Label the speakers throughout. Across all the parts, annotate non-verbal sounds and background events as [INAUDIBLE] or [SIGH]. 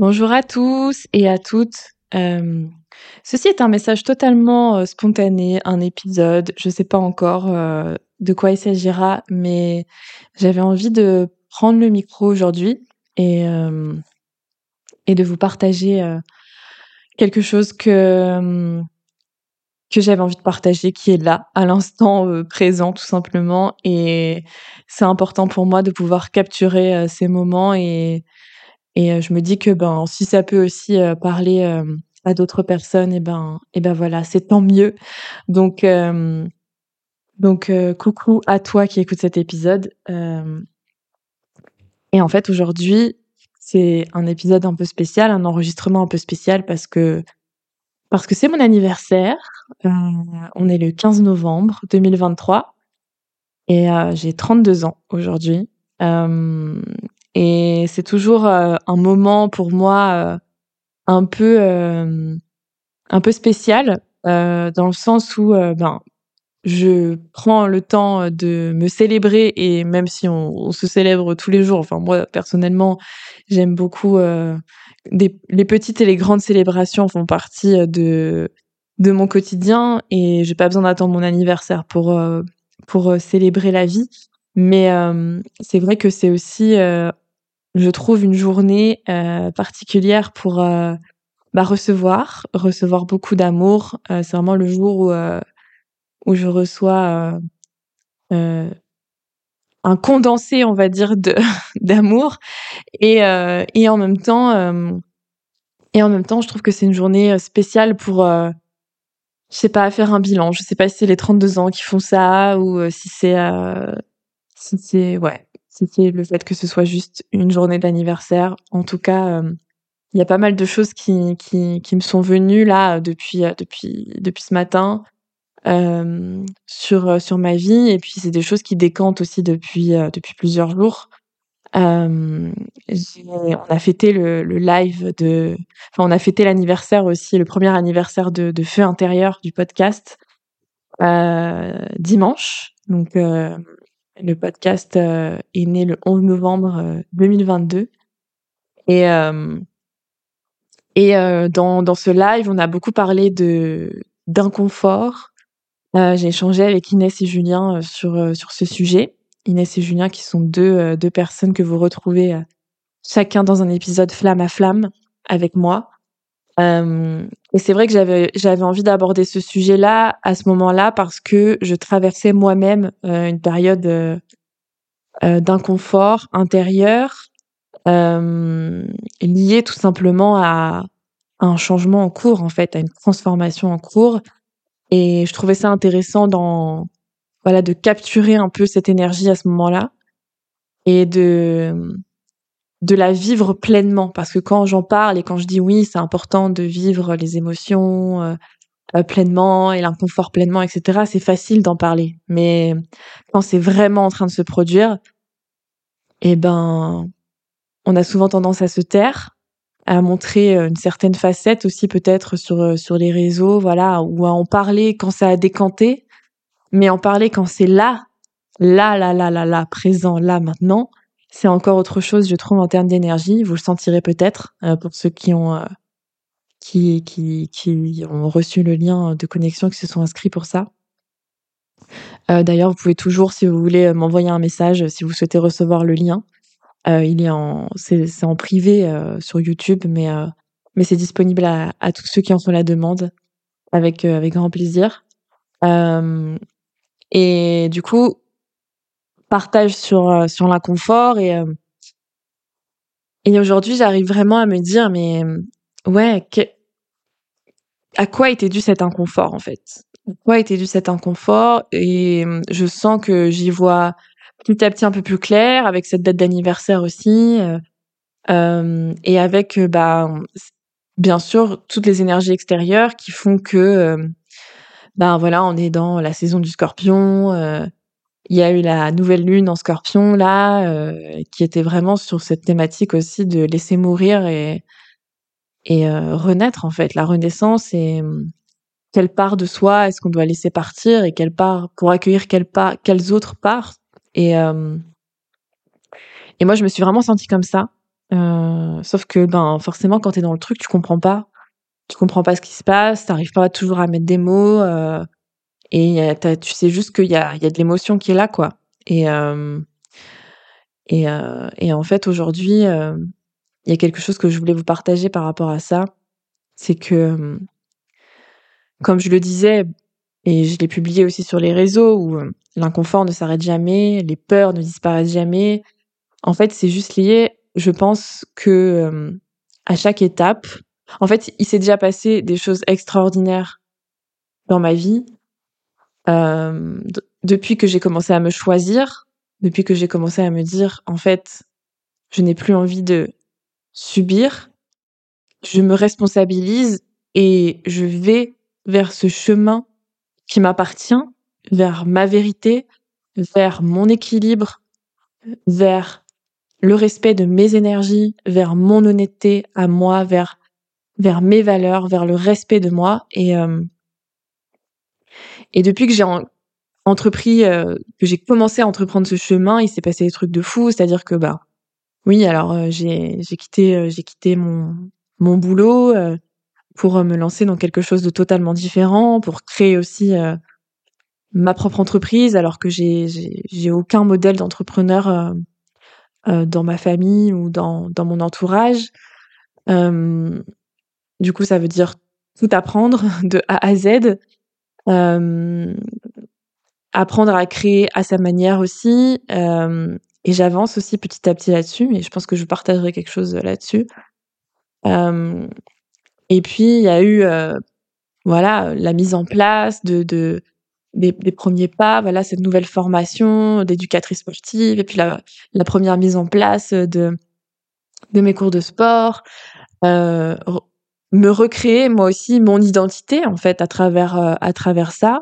Speaker 1: Bonjour à tous et à toutes. Euh, ceci est un message totalement euh, spontané, un épisode. Je sais pas encore euh, de quoi il s'agira, mais j'avais envie de prendre le micro aujourd'hui et de vous partager quelque chose que que j'avais envie de partager, qui est là, à l'instant présent, tout simplement. Et c'est important pour moi de pouvoir capturer ces moments. Et, et euh, je me dis que ben, si ça peut aussi euh, parler euh, à d'autres personnes, et ben, et ben voilà, c'est tant mieux. Donc, euh, donc euh, coucou à toi qui écoute cet épisode. Euh, et en fait, aujourd'hui, c'est un épisode un peu spécial, un enregistrement un peu spécial parce que parce que c'est mon anniversaire. On est le 15 novembre 2023 et j'ai 32 ans aujourd'hui. Et c'est toujours euh, un moment pour moi euh, un peu euh, un peu spécial dans le sens où ben je prends le temps de me célébrer et même si on, se célèbre tous les jours, enfin moi personnellement j'aime beaucoup euh, des, les petites et les grandes célébrations font partie de de mon quotidien et j'ai pas besoin d'attendre mon anniversaire pour pour célébrer la vie. Mais euh, c'est vrai que c'est aussi je trouve une journée euh, particulière pour euh, bah, recevoir recevoir beaucoup d'amour. Euh, c'est vraiment le jour où euh, où je reçois euh, euh, un condensé on va dire de [LAUGHS] d'amour. Et et en même temps et en même temps je trouve que c'est une journée spéciale pour je sais pas faire un bilan. Je sais pas si c'est les 32 ans qui font ça ou si c'est si c'est ouais c'est le fait que ce soit juste une journée d'anniversaire. En tout cas euh, il y a pas mal de choses qui qui qui me sont venues là depuis euh, depuis depuis ce matin euh, sur sur ma vie. Et puis c'est des choses qui décantent aussi depuis depuis plusieurs jours. On a fêté le, le live de, enfin on a fêté l'anniversaire aussi, le premier anniversaire de, de Feu intérieur du podcast dimanche. Donc le podcast euh, est né le 11 novembre euh, 2022 et euh, et euh, dans dans ce live on a beaucoup parlé de d'inconfort. Euh, j'ai échangé avec Inès et Julien euh, sur euh, sur ce sujet. Inès et Julien qui sont deux, euh, deux personnes que vous retrouvez euh, chacun dans un épisode flamme à flamme avec moi. Euh, et c'est vrai que j'avais j'avais envie d'aborder ce sujet-là à ce moment-là parce que je traversais moi-même euh, une période euh, euh, d'inconfort intérieur euh, liée tout simplement à un changement en cours en fait, à une transformation en cours. Et je trouvais ça intéressant dans voilà de capturer un peu cette énergie à ce moment-là et de de la vivre pleinement. Parce que quand j'en parle et quand je dis oui c'est important de vivre les émotions euh, euh, pleinement et l'inconfort pleinement etc c'est facile d'en parler. Mais quand c'est vraiment en train de se produire eh ben on a souvent tendance à se taire à montrer une certaine facette aussi peut-être sur sur les réseaux, voilà, ou à en parler quand ça a décanté, mais en parler quand c'est là, là, là, là, là, là, présent, là, maintenant, c'est encore autre chose, je trouve, en termes d'énergie. Vous le sentirez peut-être pour ceux qui ont qui, qui, qui ont reçu le lien de connexion, qui se sont inscrits pour ça. Euh, D'ailleurs, vous pouvez toujours, si vous voulez, m'envoyer un message, si vous souhaitez recevoir le lien. Euh, il est en, c'est en privé euh, sur YouTube, mais euh, mais c'est disponible à, à, tous ceux qui en font la demande, avec euh, avec grand plaisir. et du coup, partage sur sur l'inconfort et et aujourd'hui, j'arrive vraiment à me dire, mais ouais, à quoi était dû cet inconfort en fait? À quoi était dû cet inconfort? Et je sens que j'y vois petit à petit un peu plus clair avec cette date d'anniversaire aussi, euh, euh, et avec euh, bah bien sûr toutes les énergies extérieures qui font que ben voilà on est dans la saison du Scorpion. Il y a eu la nouvelle lune en Scorpion là, qui était vraiment sur cette thématique aussi de laisser mourir et et euh, renaître en fait. La renaissance et hum, quelle part de soi est-ce qu'on doit laisser partir et quelle part pour accueillir quelles autres parts? Et euh, et moi je me suis vraiment sentie comme ça euh, sauf que ben forcément quand t'es dans le truc tu comprends pas. Tu comprends pas ce qui se passe t'arrives pas toujours à mettre des mots euh, et tu sais juste qu'il y a il y a de l'émotion qui est là quoi et et, et en fait aujourd'hui il y a quelque chose que je voulais vous partager par rapport à ça. C'est que, comme je le disais, et je l'ai publié aussi sur les réseaux, où euh, l'inconfort ne s'arrête jamais, les peurs ne disparaissent jamais. En fait, c'est juste lié, je pense que euh, à chaque étape, en fait, il s'est déjà passé des choses extraordinaires dans ma vie. Euh, depuis que j'ai commencé à me choisir, depuis que j'ai commencé à me dire, en fait, je n'ai plus envie de subir, je me responsabilise et je vais vers ce chemin qui m'appartient, vers ma vérité, vers mon équilibre, vers le respect de mes énergies, vers mon honnêteté à moi, vers vers mes valeurs, vers le respect de moi. Et euh, et depuis que j'ai entrepris euh, que j'ai commencé à entreprendre ce chemin, il s'est passé des trucs de fou, c'est-à-dire que bah oui, alors euh, j'ai quitté euh, j'ai quitté mon mon boulot euh, pour me lancer dans quelque chose de totalement différent, pour créer aussi ma propre entreprise, alors que j'ai j'ai aucun modèle d'entrepreneur dans ma famille ou dans dans mon entourage. du coup, ça veut dire tout apprendre [LAUGHS] de A à Z. apprendre à créer à sa manière aussi, et j'avance aussi petit à petit là-dessus, mais je pense que je partagerai quelque chose là-dessus. Euh, et puis il y a eu, euh, voilà, la mise en place de, de des, des, premiers pas, voilà, cette nouvelle formation d'éducatrice sportive, et puis la, la, première mise en place de de mes cours de sport, euh, me recréer moi aussi mon identité en fait à travers euh, à travers ça.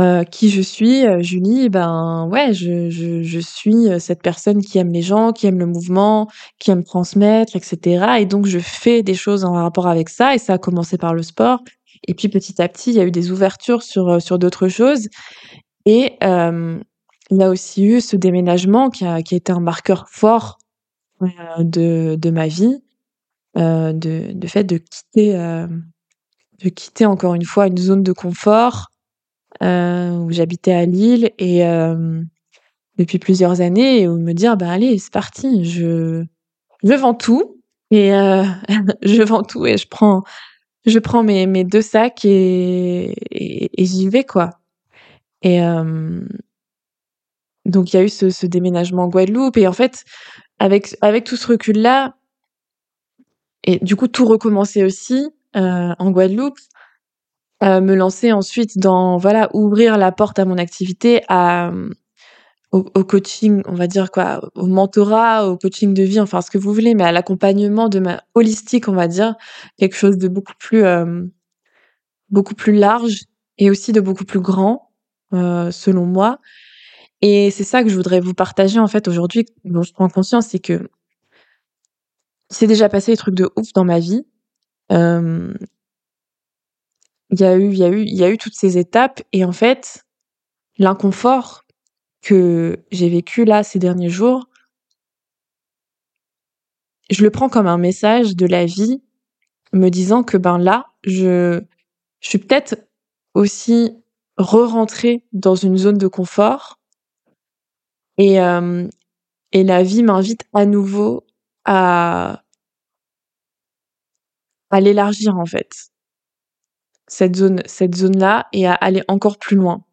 Speaker 1: Euh, qui je suis, euh, Julie, ben ouais, je, je, suis cette personne qui aime les gens, qui aime le mouvement, qui aime transmettre, etc. Et donc je fais des choses en rapport avec ça, et ça a commencé par le sport. Et puis petit à petit, il y a eu des ouvertures sur sur d'autres choses. Et il y a aussi eu ce déménagement qui a, qui a été un marqueur fort de, de ma vie, euh, de, de fait de quitter, de quitter encore une fois une zone de confort euh, où j'habitais à Lille et euh, depuis plusieurs années où me dire bah allez c'est parti je je vends tout et euh, [LAUGHS] je vends tout et je prends je prends mes mes deux sacs et et, j'y vais quoi. Et euh, donc il y a eu ce, ce déménagement en Guadeloupe et en fait avec avec tout ce recul là et du coup tout recommencer aussi euh, en Guadeloupe me lancer ensuite dans voilà ouvrir la porte à mon activité à au, coaching on va dire quoi au mentorat au coaching de vie enfin ce que vous voulez mais à l'accompagnement de ma holistique on va dire quelque chose de beaucoup plus euh, beaucoup plus large et aussi de beaucoup plus grand euh, selon moi. Et c'est ça que je voudrais vous partager en fait aujourd'hui dont je prends conscience c'est que il s'est déjà passé des trucs de ouf dans ma vie. Euh, il y a eu, il y a eu, il y a eu toutes ces étapes et en fait, l'inconfort que j'ai vécu là ces derniers jours, je le prends comme un message de la vie, me disant que ben là, je, suis peut-être aussi re-rentrer dans une zone de confort. Et, euh, et la vie m'invite à nouveau à, l'élargir, en fait. Cette zone, cette zone-là et à aller encore plus loin.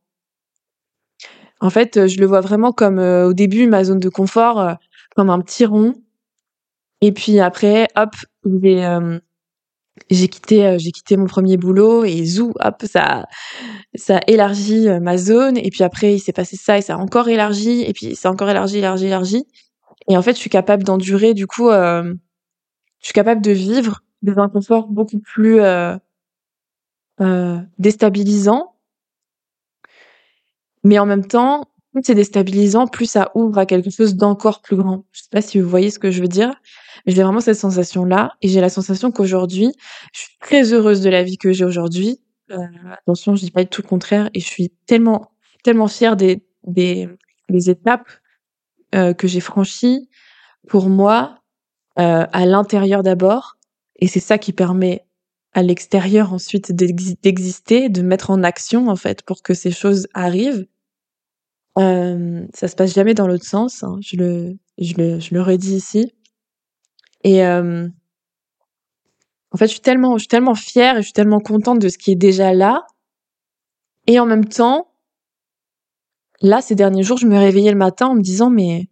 Speaker 1: En fait, je le vois vraiment comme euh, au début ma zone de confort, euh, comme un petit rond. Et puis après, hop, j'ai j'ai quitté j'ai quitté mon premier boulot et zou, hop, ça ça élargit euh, ma zone et puis après il s'est passé ça et ça a encore élargi et puis c'est encore élargi élargi élargi et en fait je suis capable d'endurer du coup euh, je suis capable de vivre des inconforts beaucoup plus euh, euh, déstabilisants mais en même temps plus c'est déstabilisant plus ça ouvre à quelque chose d'encore plus grand. Je sais pas si vous voyez ce que je veux dire mais j'ai vraiment cette sensation là et j'ai la sensation qu'aujourd'hui je suis très heureuse de la vie que j'ai aujourd'hui. Euh, attention, je dis pas tout le contraire, et je suis tellement, tellement fière des, des, des étapes euh, que j'ai franchies pour moi euh, à l'intérieur d'abord, et c'est ça qui permet à l'extérieur ensuite d'exister, de mettre en action en fait pour que ces choses arrivent. Euh, ça se passe jamais dans l'autre sens, hein, je le, je le, je le redis ici. Et euh, en fait, je suis tellement, je suis tellement fière et je suis tellement contente de ce qui est déjà là. Et en même temps, là, ces derniers jours, je me réveillais le matin en me disant, mais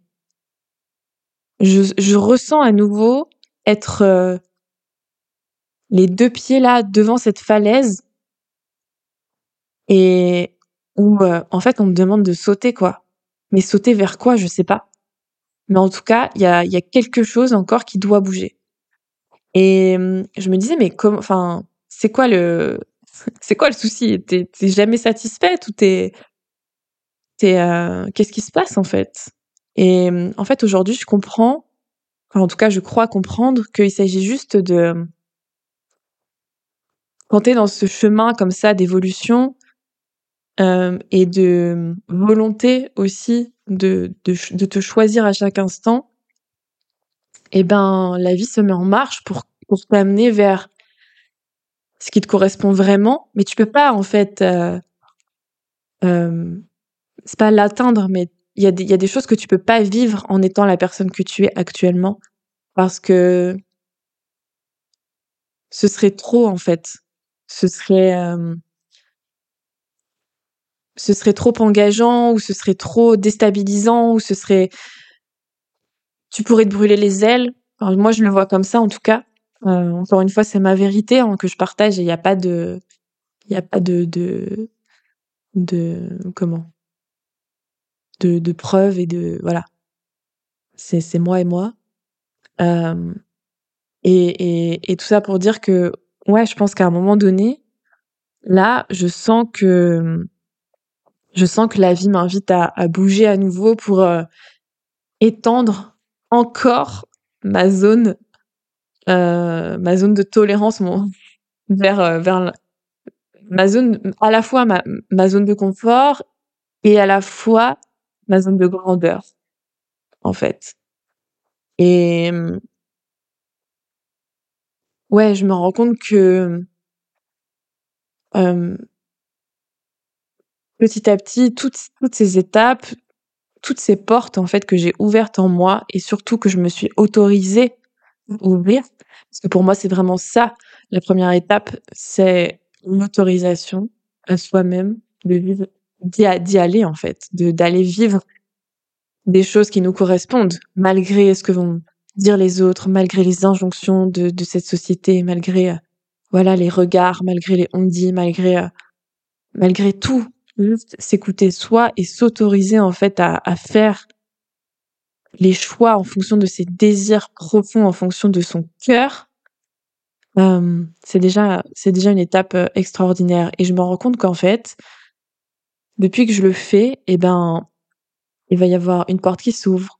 Speaker 1: je, je ressens à nouveau être euh, les deux pieds là devant cette falaise et où, euh, en fait, on me demande de sauter, quoi. Mais sauter vers quoi, je sais pas. Mais en tout cas, il y a, y a quelque chose encore qui doit bouger. Et mmh, je me disais, mais comment, enfin, c'est quoi le, [LAUGHS] c'est quoi le souci? T'es jamais satisfaite ou t'es, t'es, euh, qu'est-ce qui se passe en fait? Et en fait, aujourd'hui, je comprends, en tout cas, je crois comprendre qu'il s'agit juste de, quand t'es dans ce chemin comme ça d'évolution euh, et de volonté aussi de, de, de te choisir à chaque instant, eh ben la vie se met en marche pour pour t'amener vers ce qui te correspond vraiment, mais tu peux pas en fait euh, euh, c'est pas l'atteindre, mais il y a des y a des choses que tu peux pas vivre en étant la personne que tu es actuellement parce que ce serait trop en fait, ce serait euh, ce serait trop engageant ou ce serait trop déstabilisant ou ce serait tu pourrais te brûler les ailes. Moi, je le vois comme ça, en tout cas. Euh, encore une fois, c'est ma vérité hein, que je partage et il n'y a pas de, il y a pas de, de, de comment, de, de preuves et de voilà. C'est c'est moi et moi. Euh, et, et, tout ça pour dire que ouais, je pense qu'à un moment donné, là, je sens que je sens que la vie m'invite à, bouger à nouveau pour euh, étendre encore ma zone, euh, ma zone de tolérance mon, [LAUGHS] vers, vers ma zone, à la fois ma, ma zone de confort et à la fois ma zone de grandeur, en fait. Et ouais, je me rends compte que petit à petit, toutes, toutes ces étapes, toutes ces portes en fait que j'ai ouvertes en moi et surtout que je me suis autorisée à ouvrir parce que pour moi c'est vraiment ça la première étape c'est l'autorisation à soi-même de vivre d'y aller en fait d'aller vivre des choses qui nous correspondent malgré ce que vont dire les autres malgré les injonctions de, de cette société malgré euh, voilà les regards malgré les on dit malgré euh, malgré tout juste s'écouter soi et s'autoriser en fait à, à, faire les choix en fonction de ses désirs profonds, en fonction de son cœur, euh, c'est déjà c'est déjà une étape euh, extraordinaire. Et je me rends compte qu'en fait, depuis que je le fais, eh ben, il va y avoir une porte qui s'ouvre,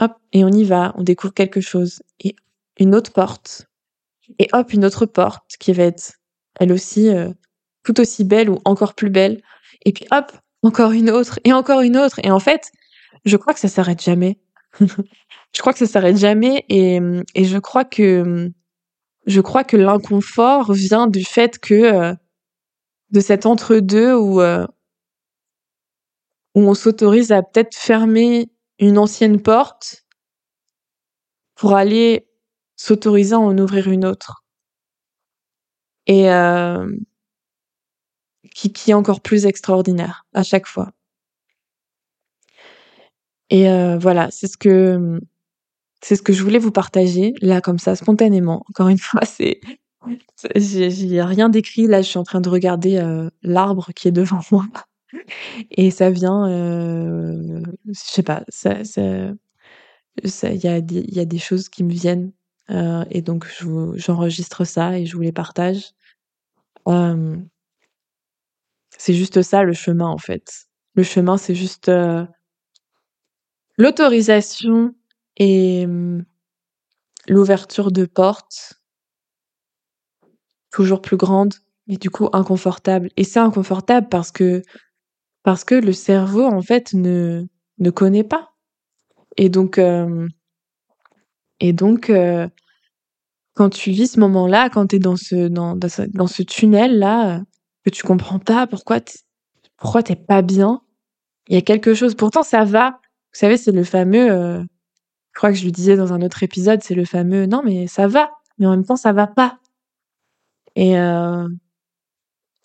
Speaker 1: hop, et on y va, on découvre quelque chose, et une autre porte, et hop, une autre porte qui va être elle aussi euh, tout aussi belle ou encore plus belle, et puis hop, encore une autre, et encore une autre. Et en fait, je crois que ça s'arrête jamais. [LAUGHS] je crois que ça s'arrête jamais, et, et je crois que je crois que l'inconfort vient du fait que euh, de cet entre-deux où euh, où on s'autorise à peut-être fermer une ancienne porte pour aller s'autoriser à en ouvrir une autre. Et euh, qui, est encore plus extraordinaire à chaque fois. Et euh, voilà, c'est ce que c'est ce que je voulais vous partager là comme ça spontanément. Encore une fois, c'est j'ai rien d'écrit là. Je suis en train de regarder euh, l'arbre qui est devant moi et ça vient. Euh, je sais pas. Ça, ça, il y a des y a des choses qui me viennent euh, et donc j'enregistre ça et je vous les partage. C'est juste ça le chemin en fait. Le chemin, c'est juste euh, l'autorisation et l'ouverture de portes toujours plus grandes et du coup inconfortables. Et c'est inconfortable parce que parce que le cerveau en fait ne ne connaît pas. Et donc euh, et donc euh, quand tu vis ce moment-là, quand tu es dans ce dans, dans ce, dans ce tunnel là que tu comprends pas pourquoi t'es, pourquoi t'es pas bien, il y a quelque chose. Pourtant ça va. Vous savez, c'est le fameux euh, je crois que je lui disais dans un autre épisode, c'est le fameux non mais ça va, mais en même temps ça va pas. Et euh,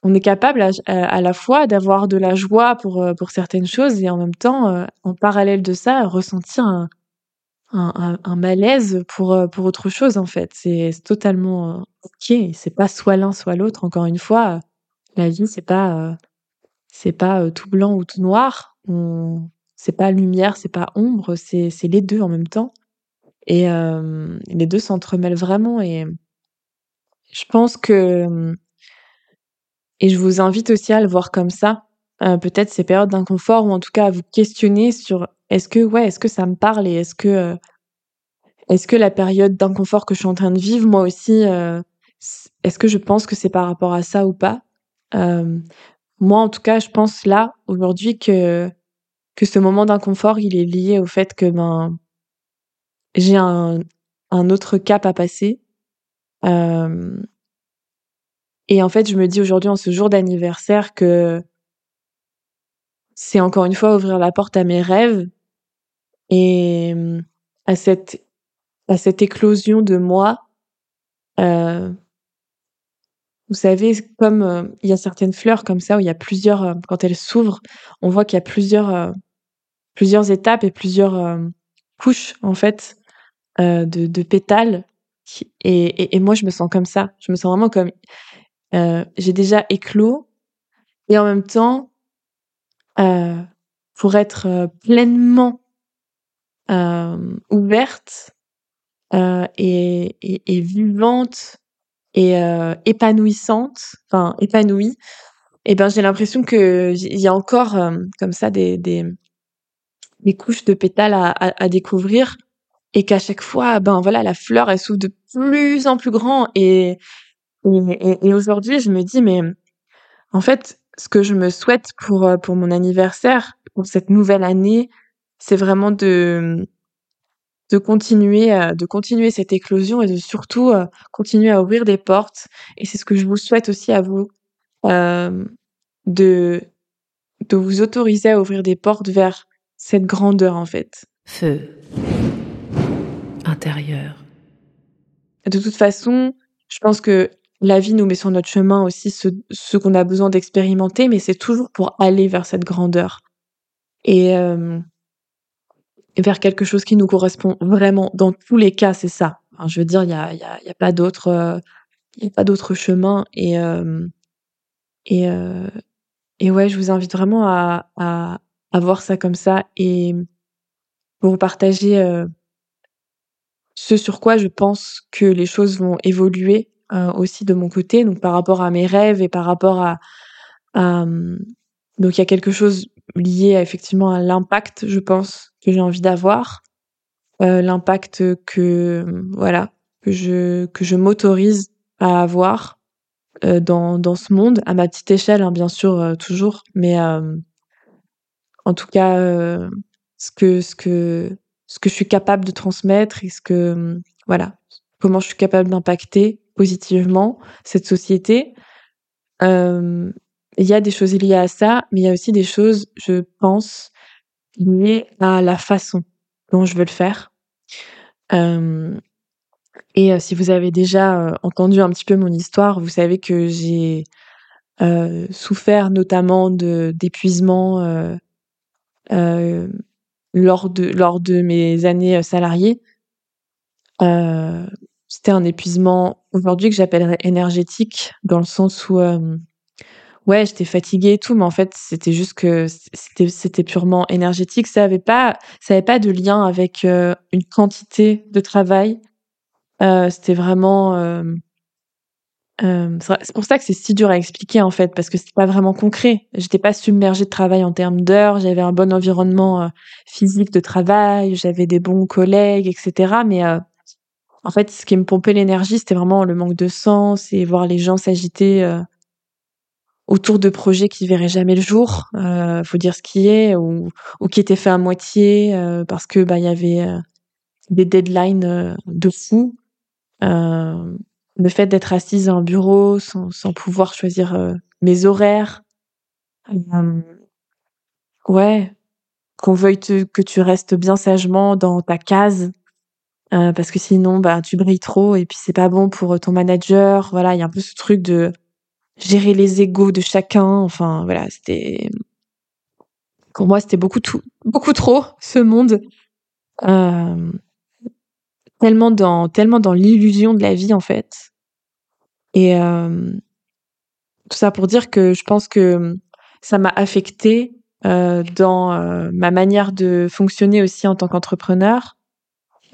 Speaker 1: on est capable à, la fois d'avoir de la joie pour euh, pour certaines choses et en même temps, euh, en parallèle de ça, ressentir un, un, un malaise pour euh, pour autre chose en fait. C'est totalement ok. C'est pas soit l'un soit l'autre. Encore une fois, la vie c'est pas c'est pas tout blanc ou tout noir. C'est pas lumière, c'est pas ombre, c'est les deux en même temps. Et euh, les deux s'entremêlent vraiment et je pense que et je vous invite aussi à le voir comme ça, euh, peut-être ces périodes d'inconfort ou en tout cas à vous questionner sur est-ce que ouais, est-ce que ça me parle et est-ce que euh, est-ce que la période d'inconfort que je suis en train de vivre moi aussi euh, est-ce que je pense que c'est par rapport à ça ou pas? Moi en tout cas, je pense là aujourd'hui que que ce moment d'inconfort, il est lié au fait que ben j'ai un un autre cap à passer. Et en fait, je me dis aujourd'hui, en ce jour d'anniversaire, que c'est encore une fois ouvrir la porte à mes rêves et à cette, à cette éclosion de moi. Euh, vous savez, comme euh, il y a certaines fleurs comme ça où il y a plusieurs, euh, quand elles s'ouvrent, on voit qu'il y a plusieurs, euh, plusieurs étapes et plusieurs euh, couches en fait de, de pétales. Et, et moi, je me sens comme ça. Je me sens vraiment comme euh, j'ai déjà éclos. Et en même temps euh, pour être euh, pleinement euh, ouverte euh, et, et, et, vivante et épanouissante, enfin épanouie, eh ben j'ai l'impression que il y a encore comme ça des, des, des couches de pétales à, à, à découvrir. Et qu'à chaque fois ben voilà la fleur elle s'ouvre de plus en plus grand. Et et, et, aujourd'hui, je me dis, mais en fait, ce que je me souhaite pour, euh, pour mon anniversaire, pour cette nouvelle année, c'est vraiment de, de continuer, euh, de continuer cette éclosion et de surtout euh, continuer à ouvrir des portes. Et c'est ce que je vous souhaite aussi à vous, euh, de, de vous autoriser à ouvrir des portes vers cette grandeur, en fait.
Speaker 2: Feu. Intérieur.
Speaker 1: De toute façon, je pense que la vie nous met sur notre chemin aussi ce, qu'on a besoin d'expérimenter, mais c'est toujours pour aller vers cette grandeur et, euh, vers quelque chose qui nous correspond vraiment. Dans tous les cas, c'est ça. Je veux dire, il y a, y, a, pas d'autre, euh, chemin et euh, et euh, et ouais, je vous invite vraiment à, à, à voir ça comme ça et pour partager euh, ce sur quoi je pense que les choses vont évoluer euh, aussi de mon côté, donc par rapport à mes rêves et par rapport à, à donc il y a quelque chose lié effectivement à l'impact, je pense, que j'ai envie d'avoir, euh, l'impact que voilà que je que je m'autorise à avoir euh, dans dans ce monde à ma petite échelle, hein, bien sûr toujours, mais en tout cas ce que ce que ce que je suis capable de transmettre et ce que voilà comment je suis capable d'impacter positivement cette société. il y a des choses liées à ça, mais il y a aussi des choses, je pense, liées à la façon dont je veux le faire. Euh, et euh, si vous avez déjà euh, entendu un petit peu mon histoire, vous savez que j'ai euh, souffert notamment de d'épuisement lors de lors de mes années salariées. C'était un épuisement aujourd'hui que j'appellerais énergétique, dans le sens où ouais, j'étais fatiguée et tout, mais en fait, c'était juste que c'était c'était purement énergétique. Ça avait pas ça avait pas de lien avec une quantité de travail euh, c'était vraiment. Euh, euh, c'est pour ça que c'est si dur à expliquer en fait, parce que c'était pas vraiment concret. J'étais pas submergée de travail en termes d'heures. J'avais un bon environnement physique de travail, j'avais des bons collègues, etc. Mais en fait, ce qui me pompait l'énergie, c'était vraiment le manque de sens et voir les gens s'agiter autour de projets qui verraient jamais le jour. Euh, faut dire ce qui est, ou, ou qui étaient faits à moitié parce que bah il y avait des deadlines de fou. Euh, le fait d'être assise en bureau sans, sans pouvoir choisir euh, mes horaires. Euh, ouais, qu'on veuille que tu restes bien sagement dans ta case. Euh, parce que sinon, bah, tu brilles trop et puis c'est pas bon pour ton manager. Voilà, il y a un peu ce truc de gérer les égaux de chacun. Enfin, voilà, c'était pour moi, c'était beaucoup tout, beaucoup trop ce monde. Euh, tellement dans tellement dans l'illusion de la vie en fait. Et euh, tout ça pour dire que je pense que ça m'a affecté euh, dans euh, ma manière de fonctionner aussi en tant qu'entrepreneur, euh,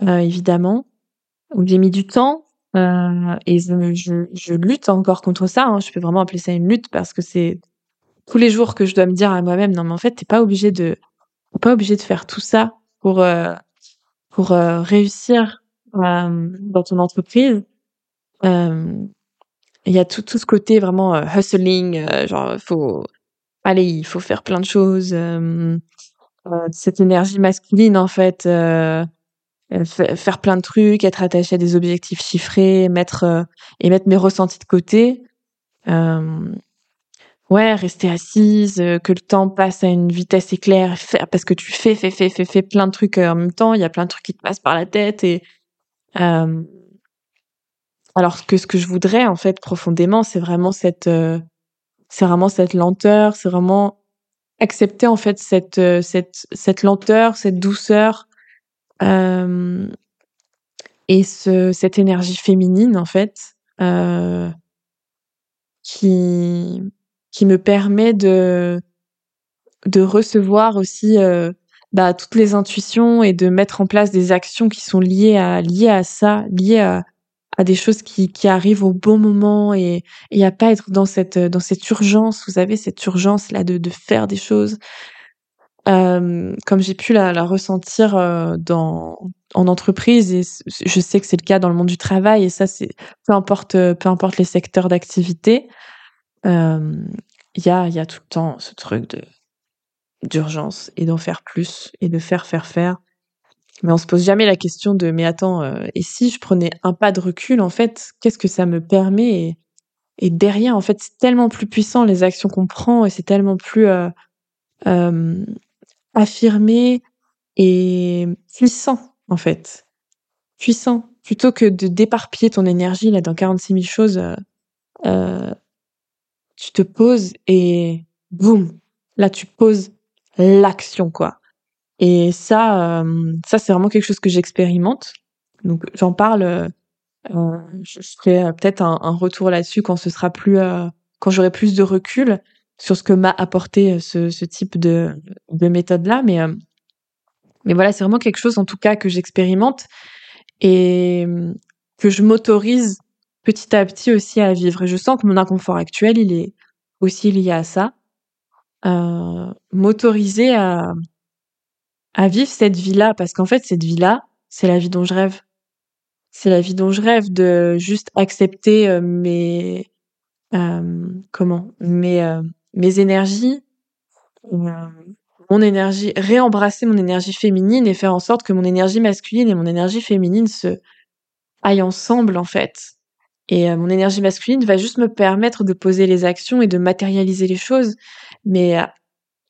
Speaker 1: évidemment. Où j'ai mis du temps euh, et je, je, lutte encore contre ça. Hein. Je peux vraiment appeler ça une lutte parce que c'est tous les jours que je dois me dire à moi-même non mais en fait t'es pas obligé de pas obligé de faire tout ça pour pour réussir euh, dans ton entreprise, euh, il y a tout, tout ce côté vraiment euh, hustling, genre faut allez, il faut faire plein de choses. cette énergie masculine en fait, faire plein de trucs, être attaché à des objectifs chiffrés, mettre et mettre mes ressentis de côté. Euh, ouais, rester assise, que le temps passe à une vitesse éclair, faire parce que tu fais, fais, fais, fais, fais plein de trucs en même temps. Il y a plein de trucs qui te passent par la tête et euh, alors que ce que je voudrais en fait profondément, c'est vraiment cette, euh, c'est vraiment cette lenteur, c'est vraiment accepter en fait cette euh, cette cette lenteur, cette douceur euh, et ce cette énergie féminine en fait euh, qui qui me permet de de recevoir aussi euh, bah, toutes les intuitions et de mettre en place des actions qui sont liées à liées à ça, liées à, à des choses qui, qui arrivent au bon moment et, et à pas être dans cette dans cette urgence. Vous avez cette urgence là de, de faire des choses. Euh, comme j'ai pu la, ressentir euh, dans en entreprise et je sais que c'est le cas dans le monde du travail et ça c'est peu importe peu importe les secteurs d'activité euh, il y a y a tout le temps ce truc de d'urgence et d'en faire plus et de faire faire faire. Mais on se pose jamais la question de mais attends euh, et si je prenais un pas de recul en fait qu'est-ce que ça me permet et, derrière en fait c'est tellement plus puissant les actions qu'on prend et c'est tellement plus euh, euh, affirmé et puissant en fait puissant plutôt que de d'éparpiller ton énergie là dans 46 000 choses euh, tu te poses et boum là tu poses l'action quoi. Et ça, euh, ça c'est vraiment quelque chose que j'expérimente. Donc j'en parle. Euh, euh je ferai peut-être un, un, retour là-dessus quand ce sera plus, euh, quand j'aurai plus de recul sur ce que m'a apporté ce, ce, type de, de méthode-là. Mais, mais voilà, c'est vraiment quelque chose en tout cas que j'expérimente et que je m'autorise petit à petit aussi à vivre. Et je sens que mon inconfort actuel, il est aussi lié à ça euh, m'autoriser à, à vivre cette vie-là, parce qu'en fait, cette vie-là, c'est la vie dont je rêve. c'est la vie dont je rêve de juste accepter euh, mes euh, comment mes euh, mes énergies mon énergie réembrasser mon énergie féminine et faire en sorte que mon énergie masculine et mon énergie féminine se aillent ensemble en fait. Et mon énergie masculine va juste me permettre de poser les actions et de matérialiser les choses mais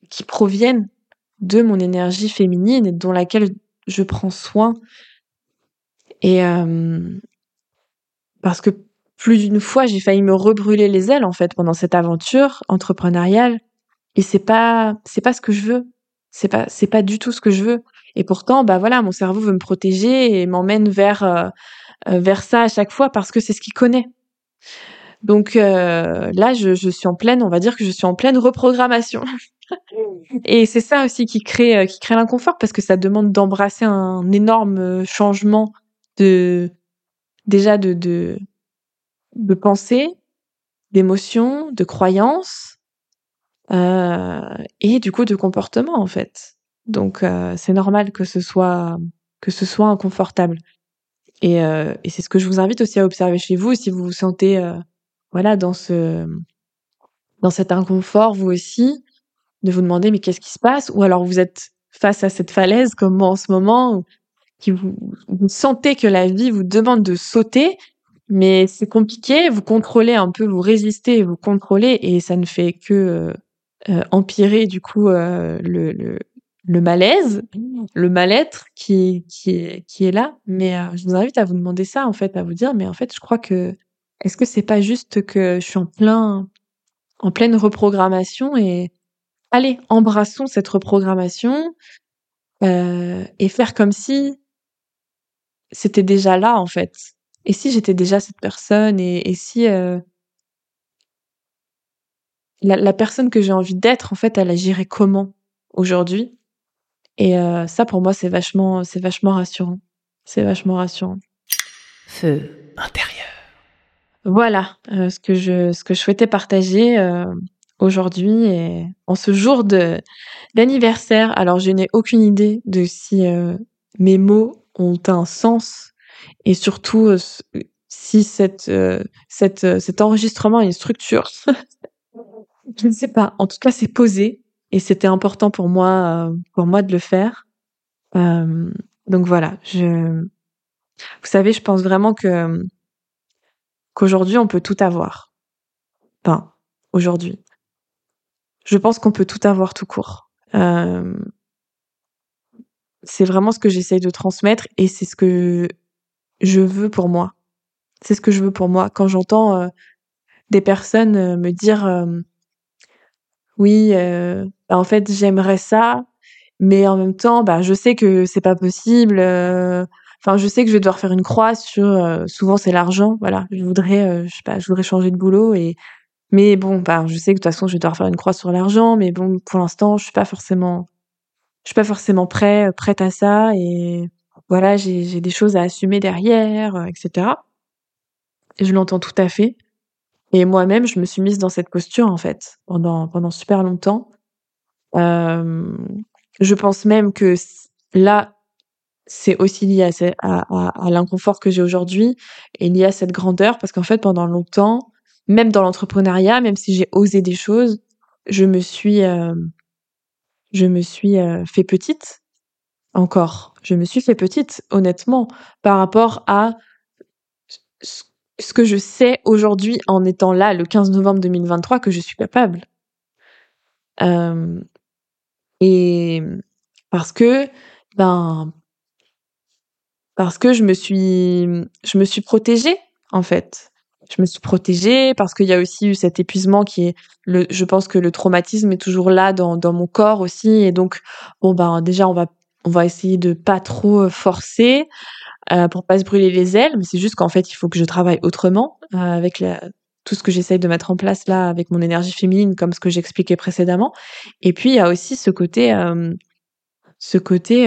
Speaker 1: qui proviennent de mon énergie féminine et dont laquelle je prends soin. Et euh, parce que plus d'une fois, j'ai failli me rebrûler les ailes en fait pendant cette aventure entrepreneuriale. Et c'est pas, c'est pas ce que je veux. C'est pas, c'est pas du tout ce que je veux. Et pourtant, bah voilà, mon cerveau veut me protéger et m'emmène vers euh, euh, vers ça à chaque fois parce que c'est ce qu'il connaît. Donc euh, là, je, je, suis en pleine, on va dire que je suis en pleine reprogrammation. [LAUGHS] et c'est ça aussi qui crée qui crée l'inconfort parce que ça demande d'embrasser un énorme changement de déjà de de, de pensée, d'émotion, de croyance euh, et du coup de comportement en fait. Donc euh, c'est normal que ce soit que ce soit inconfortable. Et, euh, et c'est ce que je vous invite aussi à observer chez vous si vous vous sentez euh, voilà dans ce dans cet inconfort vous aussi de vous demander mais qu'est-ce qui se passe? Ou alors vous êtes face à cette falaise comme moi en ce moment qui vous, vous sentez que la vie vous demande de sauter, mais c'est compliqué, vous contrôlez un peu, vous résistez, vous contrôlez, et ça ne fait que euh, euh empirer du coup euh, le, le, le, malaise, le mal-être qui, qui, est, qui est là. Mais euh, je vous invite à vous demander ça, en fait, à vous dire, mais en fait, je crois que est-ce que c'est pas juste que je suis en plein, en pleine reprogrammation et allez, embrassons cette reprogrammation euh, et faire comme si c'était déjà là en fait. Et si j'étais déjà cette personne et, et si euh, la, la, personne que j'ai envie d'être en fait, elle agirait comment aujourd'hui? Et euh, ça pour moi c'est vachement c'est vachement rassurant. C'est vachement rassurant.
Speaker 2: Feu intérieur.
Speaker 1: Voilà euh, ce que je ce que je souhaitais partager aujourd'hui et en ce jour de d'anniversaire. Alors je n'ai aucune idée de si mes mots ont un sens et surtout euh, si cette, euh, cette, euh, cet enregistrement a une structure. [LAUGHS] je ne sais pas. En tout cas, c'est posé et c'était important pour moi, pour moi de le faire. Euh, donc voilà, je, vous savez, je pense vraiment que qu'aujourd'hui on peut tout avoir. Enfin, aujourd'hui, je pense qu'on peut tout avoir tout court. Euh, c'est vraiment ce que j'essaye de transmettre et c'est ce que je veux pour moi. C'est ce que je veux pour moi. Quand j'entends euh, des personnes euh, me dire euh, oui, euh, bah, en fait j'aimerais ça, mais en même temps, bah je sais que c'est pas possible. Euh, enfin, je sais que je vais devoir faire une croix sur. souvent c'est l'argent. Voilà, je voudrais, je sais pas, je voudrais changer de boulot et mais bon, bah je sais que de toute façon je vais devoir faire une croix sur l'argent, mais bon pour l'instant je suis pas forcément je suis pas forcément prêt, prête à ça et voilà, j'ai des choses à assumer derrière, euh, etc. Et je l'entends tout à fait. Et moi-même, je me suis mise dans cette posture en fait pendant pendant super longtemps. Euh, je pense même que là, c'est aussi lié à, à, à, à l'inconfort que j'ai aujourd'hui et lié à cette grandeur parce qu'en fait, pendant longtemps, même dans l'entrepreneuriat, même si j'ai osé des choses, je me suis euh, je me suis euh, fait petite encore. Je me suis fait petite, honnêtement, par rapport à ce que je sais aujourd'hui en étant là le 15 novembre 2023 que je suis capable. Euh, et parce que, ben, je me suis, protégée en fait je me suis protégée parce qu'il y a aussi eu cet épuisement qui est je pense que le traumatisme est toujours là dans dans mon corps aussi et donc bon ben déjà on va on va essayer de pas trop euh, forcer euh, pour pas se brûler les ailes mais c'est juste qu'en fait il faut que je travaille autrement euh, avec tout ce que j'essaye de mettre en place là avec mon énergie féminine comme ce que j'expliquais précédemment et puis il y a aussi ce côté euh, ce côté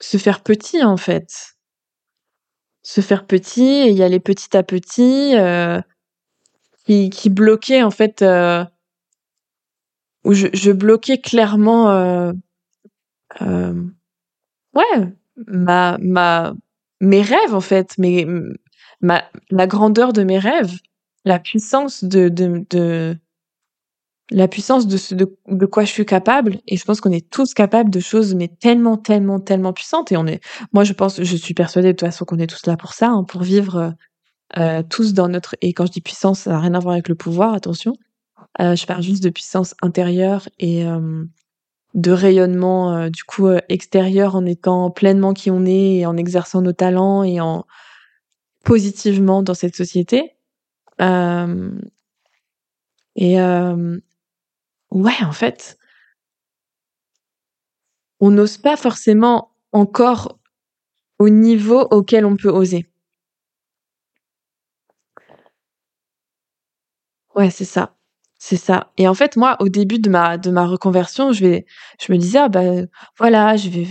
Speaker 1: se faire petit en fait. Se faire petit et y aller petit à petit qui, bloquait en fait euh, où je, bloquais clairement euh, euh, ouais ma ma mes rêves en fait mes ma la grandeur de mes rêves la puissance de de, de la puissance de, ce, de, de quoi je suis capable. Et je pense qu'on est tous capables de choses mais tellement tellement tellement puissantes. Et on est moi je pense je suis persuadée de toute façon qu'on est tous là pour ça hein, pour vivre euh, tous dans notre et quand je dis puissance ça n'a rien à voir avec le pouvoir attention. Euh, je parle juste de puissance intérieure et euh, de rayonnement euh, du coup euh, extérieur en étant pleinement qui on est et en exerçant nos talents et en positivement dans cette société. Euh, et ouais en fait on n'ose pas forcément encore au niveau auquel on peut oser ouais c'est ça c'est ça. Et en fait, moi, au début de ma de ma reconversion, je vais, je me disais, ah bah voilà, je vais,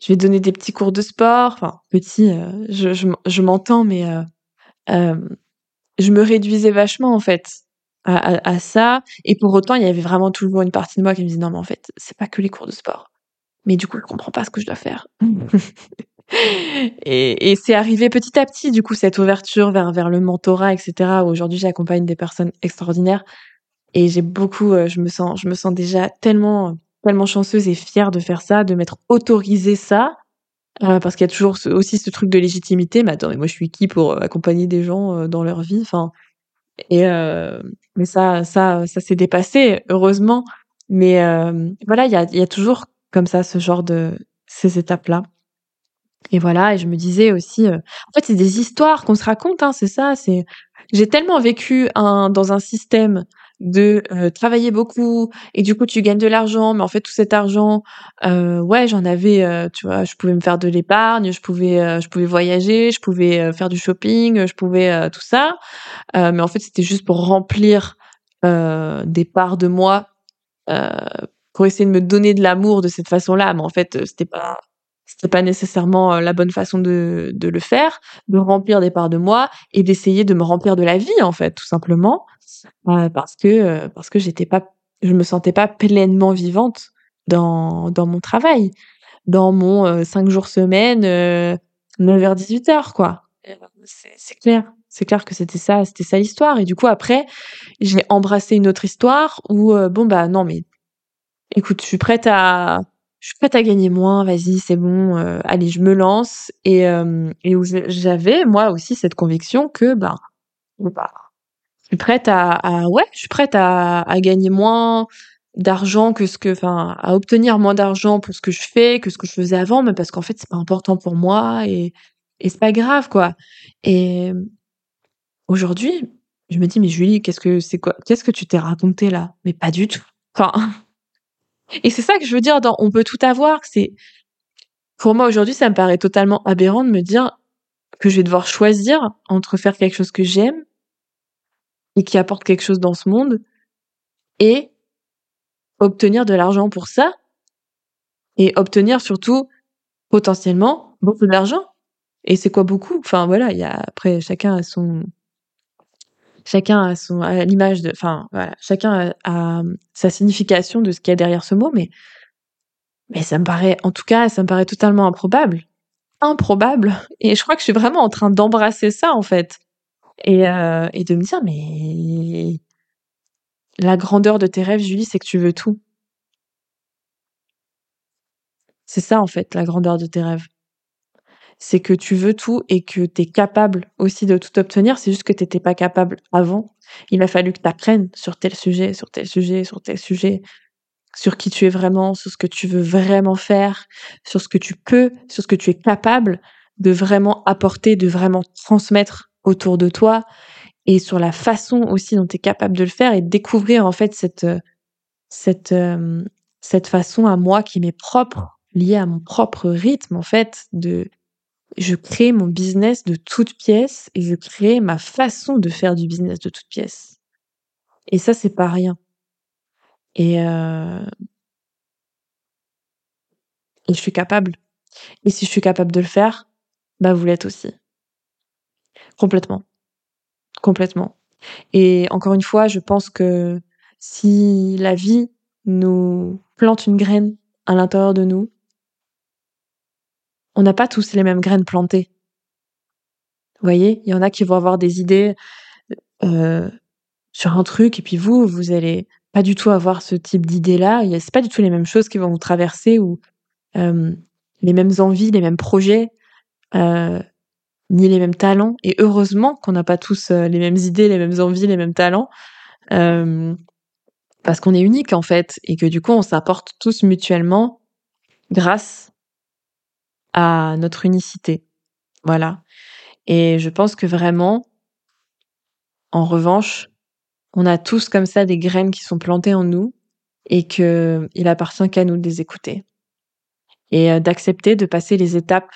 Speaker 1: je vais donner des petits cours de sport. Enfin, petit, euh, je, je, je m'entends, mais euh, euh, je me réduisais vachement en fait à, à, à, ça. Et pour autant, il y avait vraiment toujours une partie de moi qui me disait, non, mais en fait, c'est pas que les cours de sport. Mais du coup, je comprends pas ce que je dois faire. [LAUGHS] et, c'est arrivé petit à petit, du coup, cette ouverture vers vers le mentorat, etc. Aujourd'hui, j'accompagne des personnes extraordinaires et j'ai beaucoup, euh, je me sens, je me sens déjà tellement, tellement chanceuse et fière de faire ça, de m'être autorisé ça, euh, parce qu'il y a toujours aussi ce truc de légitimité. Mais attends, moi je suis qui pour euh, accompagner des gens dans leur vie? Enfin, et mais ça, ça, ça s'est dépassé, heureusement. Mais voilà, il y a, y a toujours comme ça ce genre de ces étapes-là. Et voilà, et je me disais aussi, en fait, c'est des histoires qu'on se raconte, hein, c'est ça. C'est, j'ai tellement vécu un, dans un système de euh, travailler beaucoup et du coup tu gagnes de l'argent mais en fait tout cet argent euh, ouais j'en avais euh, tu vois je pouvais me faire de l'épargne je pouvais euh, je pouvais voyager je pouvais euh, faire du shopping je pouvais tout ça mais en fait c'était juste pour remplir des parts de moi pour essayer de me donner de l'amour de cette façon-là mais en fait c'était pas c'était pas nécessairement la bonne façon de, de le faire, de remplir des parts de moi et d'essayer de me remplir de la vie en fait, tout simplement euh, parce que euh, parce que j'étais pas, je me sentais pas pleinement vivante dans dans mon travail, dans mon euh, 5 jours semaine, 9h 18h quoi. C'est clair, c'est clair que c'était ça, c'était ça l'histoire. Et du coup après, j'ai embrassé une autre histoire où bon bah non mais écoute, je suis prête à je suis prête à gagner moins, vas-y, c'est bon, euh, allez, je me lance. Et, euh, et où j'avais, moi aussi, cette conviction que, ben, bah, je suis prête à, à ouais, je suis prête à, à gagner moins d'argent que ce que, enfin, à obtenir moins d'argent pour ce que je fais que ce que je faisais avant, mais parce qu'en fait, c'est pas important pour moi et, et c'est pas grave, quoi. Et aujourd'hui, je me dis, mais Julie, qu'est-ce que c'est quoi, qu'est-ce que tu t'es raconté là? Mais pas du tout. Enfin, et c'est ça que je veux dire dans on peut tout avoir, c'est pour moi aujourd'hui, ça me paraît totalement aberrant de me dire que je vais devoir choisir entre faire quelque chose que j'aime et qui apporte quelque chose dans ce monde et obtenir de l'argent pour ça et obtenir surtout potentiellement beaucoup d'argent. Et c'est quoi beaucoup? Enfin voilà, il y a après chacun a son chacun a son a l'image de enfin voilà, chacun a, a, sa signification de ce qu'il y a derrière ce mot mais mais ça me paraît en tout cas, ça me paraît totalement improbable. Improbable et je crois que je suis vraiment en train d'embrasser ça en fait et, euh, et de me dire, mais la grandeur de tes rêves, Julie, c'est que tu veux tout. C'est ça, en fait, la grandeur de tes rêves. C'est que tu veux tout et que tu es capable aussi de tout obtenir. C'est juste que tu n'étais pas capable avant. Il a fallu que tu apprennes sur tel sujet, sur tel sujet, sur tel sujet, sur qui tu es vraiment, sur ce que tu veux vraiment faire, sur ce que tu peux, sur ce que tu es capable de vraiment apporter, de vraiment transmettre autour de toi et sur la façon aussi dont tu es capable de le faire et de découvrir en fait cette cette euh, cette façon à moi qui m'est propre liée à mon propre rythme en fait de je crée mon business de toutes pièces et je crée ma façon de faire du business de toutes pièces et ça c'est pas rien et euh... et je suis capable et si je suis capable de le faire bah vous l'êtes aussi Complètement. Complètement. Et encore une fois, je pense que si la vie nous plante une graine à l'intérieur de nous, on n'a pas tous les mêmes graines plantées. Vous voyez, il y en a qui vont avoir des idées euh, sur un truc, et puis vous, vous allez pas du tout avoir ce type d'idées-là. C'est pas du tout les mêmes choses qui vont vous traverser ou euh, les mêmes envies, les mêmes projets, euh, ni les mêmes talents. Et heureusement qu'on n'a pas tous euh, les mêmes idées, les mêmes envies, les mêmes talents, parce qu'on est unique en fait, et que du coup on s'apporte tous mutuellement grâce à notre unicité. Voilà. Et je pense que vraiment, en revanche, on a tous comme ça des graines qui sont plantées en nous et que il appartient qu'à nous de les écouter et euh, d'accepter de passer les étapes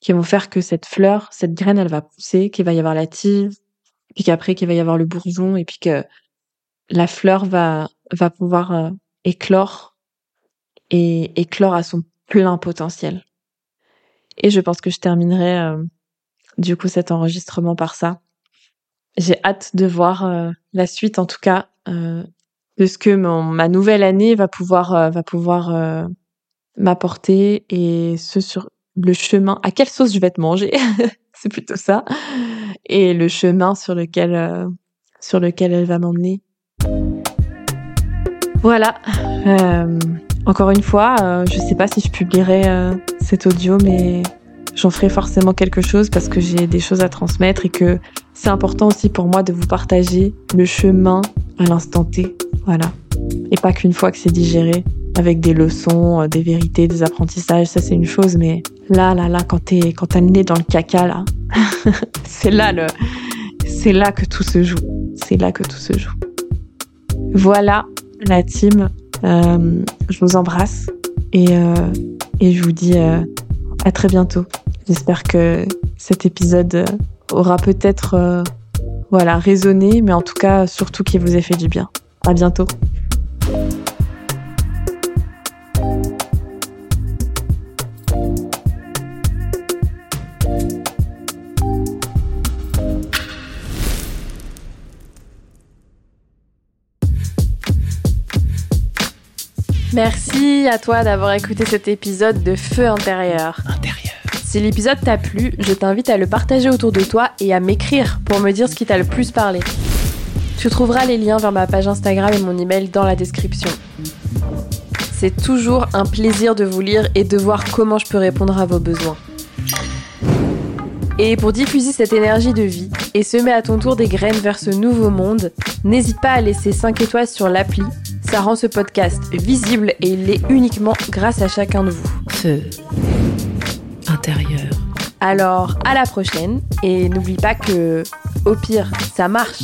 Speaker 1: qui vont faire que cette fleur, cette graine, elle va pousser, qu'il va y avoir la tige, puis qu'après qu'il va y avoir le bourgeon et puis que la fleur va va pouvoir euh, éclore et éclore à son plein potentiel. Et je pense que je terminerai euh, du coup cet enregistrement par ça. J'ai hâte de voir euh, la suite, en tout cas, euh, de ce que mon, ma nouvelle année va pouvoir va pouvoir m'apporter et ce sur le chemin. À quelle sauce je vais te manger [LAUGHS] C'est plutôt ça. Et le chemin sur lequel sur lequel elle va m'emmener. Voilà. encore une fois, je sais pas si je publierai cet audio, mais j'en ferai forcément quelque chose parce que j'ai des choses à transmettre et que c'est important aussi pour moi de vous partager le chemin à l'instant T. Voilà. Et pas qu'une fois que c'est digéré, avec des leçons, euh, des vérités, des apprentissages, ça c'est une chose, mais là, là, là, quand t'es, quand t'as le nez dans le caca, là, [LAUGHS] c'est là que tout se joue. C'est là que tout se joue. Voilà, la team. Euh, je vous embrasse et, euh, et je vous dis euh, à très bientôt. J'espère que cet épisode aura peut-être euh, voilà, résonné, mais en tout cas, surtout qu'il vous ait fait du bien. À bientôt.
Speaker 3: Merci à toi d'avoir écouté cet épisode de Feu intérieur.
Speaker 2: Intérieur.
Speaker 3: Si l'épisode t'a plu, je t'invite à le partager autour de toi et à m'écrire pour me dire ce qui t'a le plus parlé. Tu trouveras les liens vers ma page Instagram et mon email dans la description. C'est toujours un plaisir de vous lire et de voir comment je peux répondre à vos besoins. Et pour diffuser cette énergie de vie et semer à ton tour des graines vers ce nouveau monde, n'hésite pas à laisser 5 étoiles sur l'appli. Ça rend ce podcast visible et il l'est uniquement grâce à chacun de vous.
Speaker 2: Feu. Intérieur.
Speaker 3: Alors, à la prochaine et n'oublie pas que, au pire, ça marche.